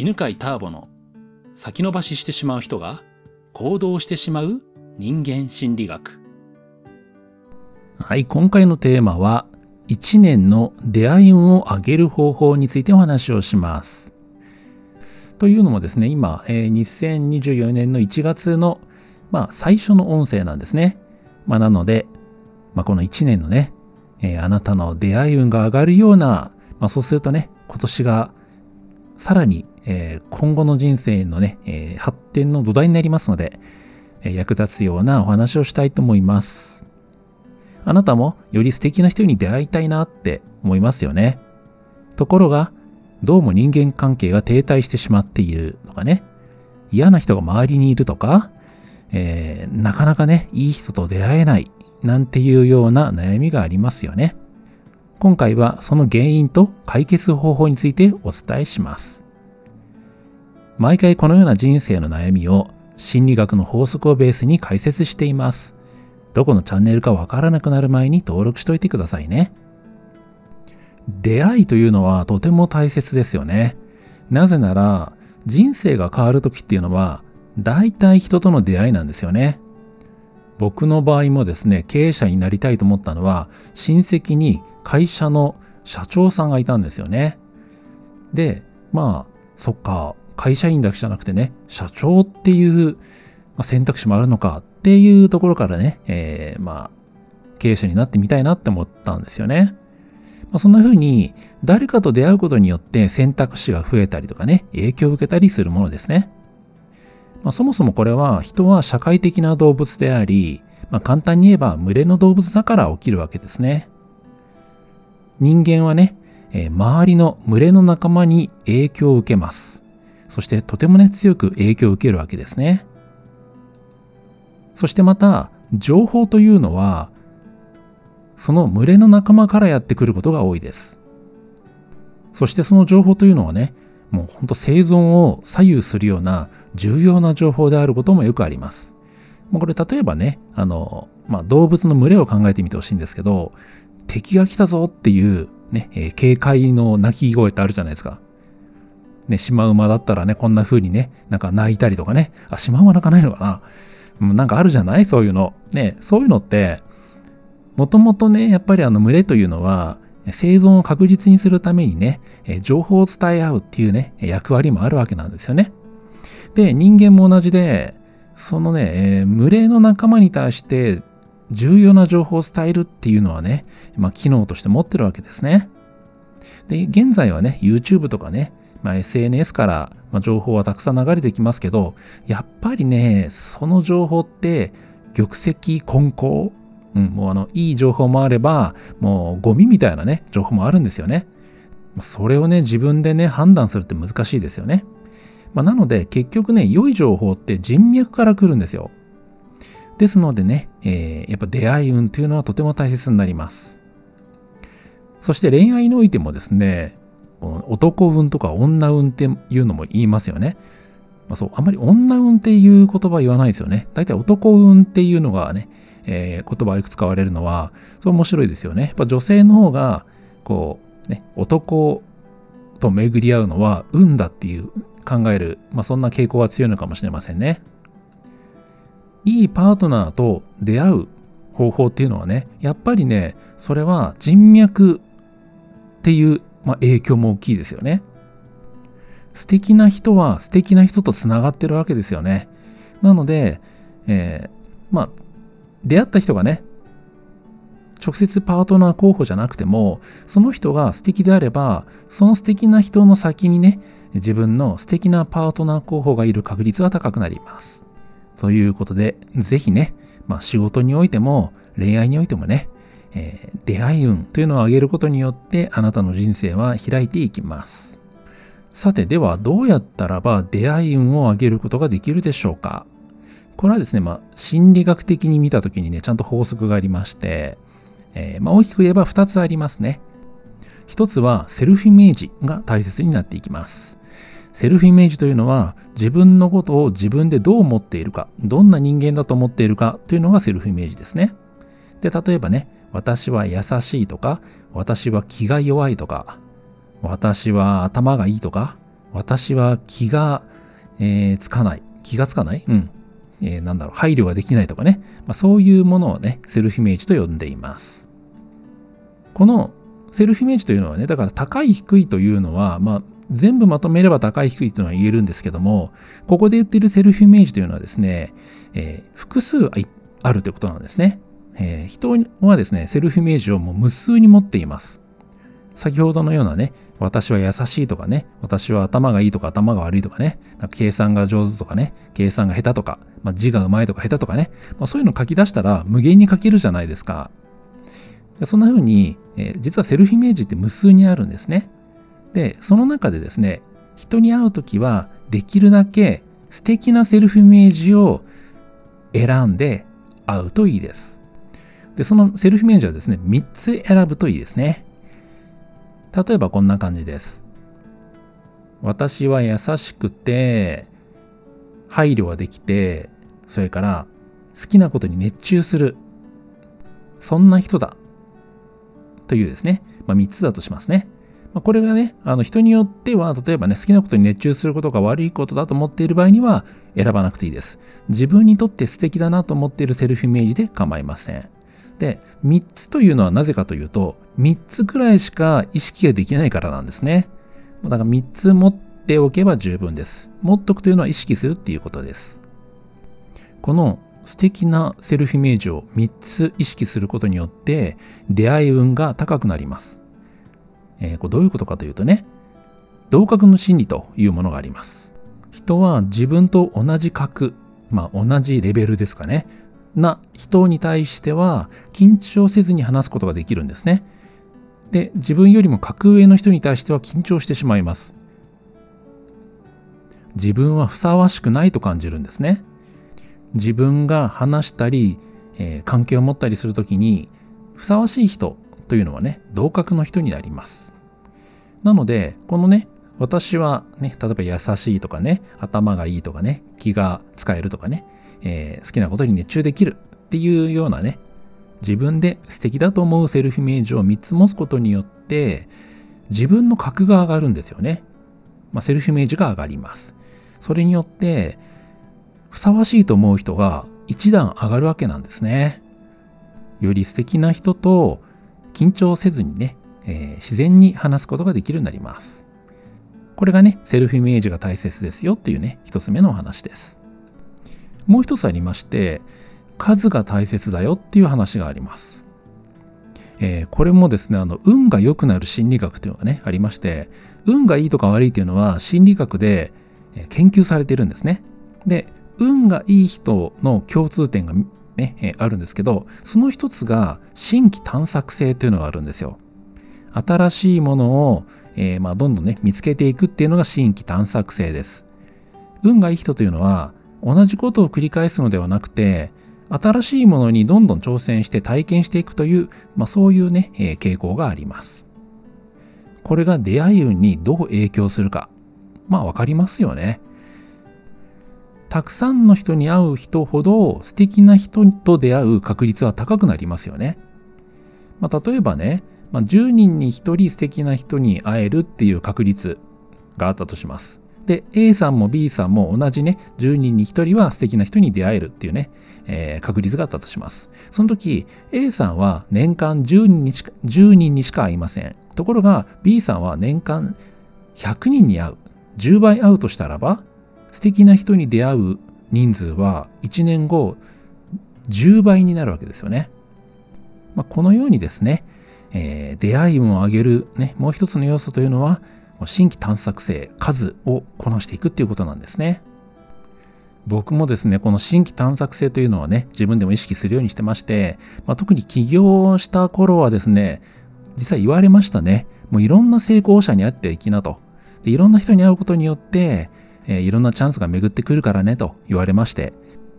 犬飼ターボの先延ばししてしまう人が行動してしまう人間心理学。はい、今回のテーマは1年の出会い運を上げる方法についてお話をします。というのもですね、今、えー、2024年の1月の、まあ、最初の音声なんですね。まあ、なので、まあ、この1年のね、えー、あなたの出会い運が上がるような、まあ、そうするとね、今年がさらに、えー、今後の人生のね、えー、発展の土台になりますので、え役立つようなお話をしたいと思います。あなたもより素敵な人に出会いたいなって思いますよね。ところが、どうも人間関係が停滞してしまっているとかね、嫌な人が周りにいるとか、えー、なかなかね、いい人と出会えないなんていうような悩みがありますよね。今回はその原因と解決方法についてお伝えします。毎回このような人生の悩みを心理学の法則をベースに解説しています。どこのチャンネルかわからなくなる前に登録しといてくださいね。出会いというのはとても大切ですよね。なぜなら人生が変わる時っていうのは大体人との出会いなんですよね。僕の場合もですね、経営者になりたいと思ったのは親戚に会社の社長さんがいたんですよね。で、まあ、そっか、会社員だけじゃなくてね、社長っていう選択肢もあるのかっていうところからね、えー、まあ、経営者になってみたいなって思ったんですよね。まあ、そんな風に誰かと出会うことによって選択肢が増えたりとかね、影響を受けたりするものですね。まあ、そもそもこれは人は社会的な動物であり、まあ、簡単に言えば群れの動物だから起きるわけですね。人間はね、えー、周りの群れの仲間に影響を受けます。そしてとてもね、強く影響を受けるわけですね。そしてまた、情報というのは、その群れの仲間からやってくることが多いです。そしてその情報というのはね、もうほんと生存を左右するような重要な情報であることもよくあります。これ例えばね、あの、まあ、動物の群れを考えてみてほしいんですけど、敵が来たぞっていうね、え、警戒の鳴き声ってあるじゃないですか。ね、シマウマだったらね、こんな風にね、なんか泣いたりとかね、あ、シマウマ泣かないのかなうんなんかあるじゃない？そういうの。ね、そういうのって、もともとね、やっぱりあの群れというのは、生存を確実にするためにね、情報を伝え合うっていうね、役割もあるわけなんですよね。で、人間も同じで、そのねえ、群れの仲間に対して重要な情報を伝えるっていうのはね、まあ、機能として持ってるわけですね。で、現在はね、YouTube とかね、まあ、SNS から、情報はたくさん流れてきますけど、やっぱりね、その情報って玉石混交、うん、もうあの、いい情報もあれば、もうゴミみたいなね、情報もあるんですよね。それをね、自分でね、判断するって難しいですよね。まあ、なので、結局ね、良い情報って人脈から来るんですよ。ですのでね、えー、やっぱ出会い運というのはとても大切になります。そして恋愛においてもですね、男運とか女運っていうのも言いますよね。まあ、そう、あんまり女運っていう言葉言わないですよね。大体男運っていうのがね、えー、言葉よく使われるのは、それ面白いですよね。やっぱ女性の方が、こう、ね、男と巡り合うのは運だっていう考える、まあ、そんな傾向は強いのかもしれませんね。いいパートナーと出会う方法っていうのはね、やっぱりね、それは人脈っていう、まあ、影響も大きいですよね。素敵な人は素敵な人とつながってるわけですよね。なので、えー、まあ、出会った人がね、直接パートナー候補じゃなくても、その人が素敵であれば、その素敵な人の先にね、自分の素敵なパートナー候補がいる確率は高くなります。ということで、ぜひね、まあ、仕事においても恋愛においてもね、えー、出会い運というのを上げることによってあなたの人生は開いていきます。さて、ではどうやったらば出会い運を上げることができるでしょうか？これはですね、まあ、心理学的に見たときにね、ちゃんと法則がありまして、えー、まあ、大きく言えば2つありますね。1つはセルフイメージが大切になっていきます。セルフイメージというのは自分のことを自分でどう思っているか、どんな人間だと思っているかというのがセルフイメージですね。で、例えばね、私は優しいとか、私は気が弱いとか、私は頭がいいとか、私は気が、えー、つかない。気がつかない？うん。えー、なんだろう、配慮ができないとかね。まあ、そういうものをね、セルフイメージと呼んでいます。このセルフイメージというのはね、だから高い低いというのは、まあ、全部まとめれば高い低いというのは言えるんですけども、ここで言っているセルフイメージというのはですね、えー、複数あるということなんですね。えー、人はですね、セルフイメージをもう無数に持っています。先ほどのようなね、私は優しいとかね、私は頭がいいとか頭が悪いとかね、なんか計算が上手とかね、計算が下手とか、まあ、字が上手いとか下手とかね、まあ、そういうの書き出したら無限に書けるじゃないですか。そんな風に、えー、実はセルフイメージって無数にあるんですね。で、その中でですね、人に会うときは、できるだけ素敵なセルフイメージを選んで会うといいです。で、そのセルフイメージはですね、3つ選ぶといいですね。例えばこんな感じです。私は優しくて、配慮ができて、それから好きなことに熱中する。そんな人だ。というですね、まあ、3つだとしますね。まあ、これがね、あの人によっては、例えばね、好きなことに熱中することが悪いことだと思っている場合には選ばなくていいです。自分にとって素敵だなと思っているセルフイメージで構いません。で、3つというのはなぜかというと、3つくらいしか意識ができないからなんですね。だから3つ持っておけば十分です。持っとくというのは意識するっていうことです。この素敵なセルフイメージを3つ意識することによって出会い運が高くなります。えー、これどういうことかというとね、同格の心理というものがあります。人は自分と同じ格、まあ同じレベルですかね、な人に対しては緊張せずに話すことができるんですね。で、自分よりも格上の人に対しては緊張してしまいます。自分はふさわしくないと感じるんですね。自分が話したり、えー、関係を持ったりするときにふさわしい人というのはね、同格の人になります。なので、このね、私はね、例えば優しいとかね、頭がいいとかね、気が使えるとかね、えー、好きなことに熱中できるっていうようなね、自分で素敵だと思うセルフイメージを3つ持つことによって、自分の格が上がるんですよね。まあ、セルフイメージが上がります。それによって、ふさわしいと思う人が一段上がるわけなんですね。より素敵な人と緊張せずにね、えー、自然に話すことができるようになります。これがね、セルフイメージが大切ですよっていうね、一つ目のお話です。もう一つありまして、数が大切だよっていう話があります。えー、これもですね、あの、運が良くなる心理学というのがね、ありまして、運がいいとか悪いっていうのは心理学で研究されているんですね。で、運がいい人の共通点がね、えあるんですけど、その一つが新規探索性というのがあるんですよ。新しいものを、えー、まあ、どんどんね、見つけていくっていうのが新規探索性です。運がいい人というのは、同じことを繰り返すのではなくて、新しいものにどんどん挑戦して体験していくという、まあ、そういうね、えー、傾向があります。これが出会い運にどう影響するか。まあ、わかりますよね。たくさんの人に会う人ほど素敵な人と出会う確率は高くなりますよね。まあ、例えばね、まあ、10人に1人素敵な人に会えるっていう確率があったとします。で、A さんも B さんも同じね、10人に1人は素敵な人に出会えるっていうね、えー、確率があったとします。その時、A さんは年間10人にしか ,10 人にしか会いません。ところが B さんは年間100人に会う。10倍会うとしたらば、素敵な人に出会う人数は1年後10倍になるわけですよね。まあ、このようにですね、えー、出会い運を上げる、ね、もう一つの要素というのは新規探索性、数をこなしていくっていうことなんですね。僕もですね、この新規探索性というのはね、自分でも意識するようにしてまして、まあ、特に起業した頃はですね、実は言われましたね。もういろんな成功者に会っていきなと。でいろんな人に会うことによって、えー、いろんなチャンスが巡ってくるからねと言われまして、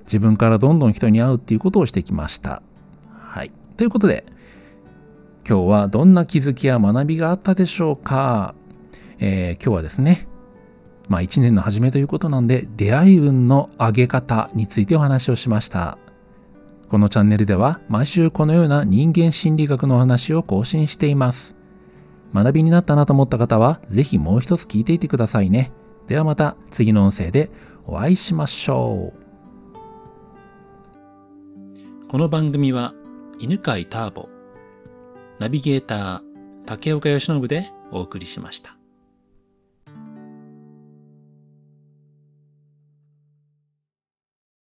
自分からどんどん人に会うっていうことをしてきました。はい。ということで、今日はどんな気づきや学びがあったでしょうか、えー、今日はですね、まあ一年の初めということなんで、出会い運の上げ方についてお話をしました。このチャンネルでは毎週このような人間心理学のお話を更新しています。学びになったなと思った方は、ぜひもう一つ聞いていてくださいね。ではまた次の音声でお会いしましょう。この番組は犬飼ターボ、ナビゲーター竹岡由伸でお送りしました。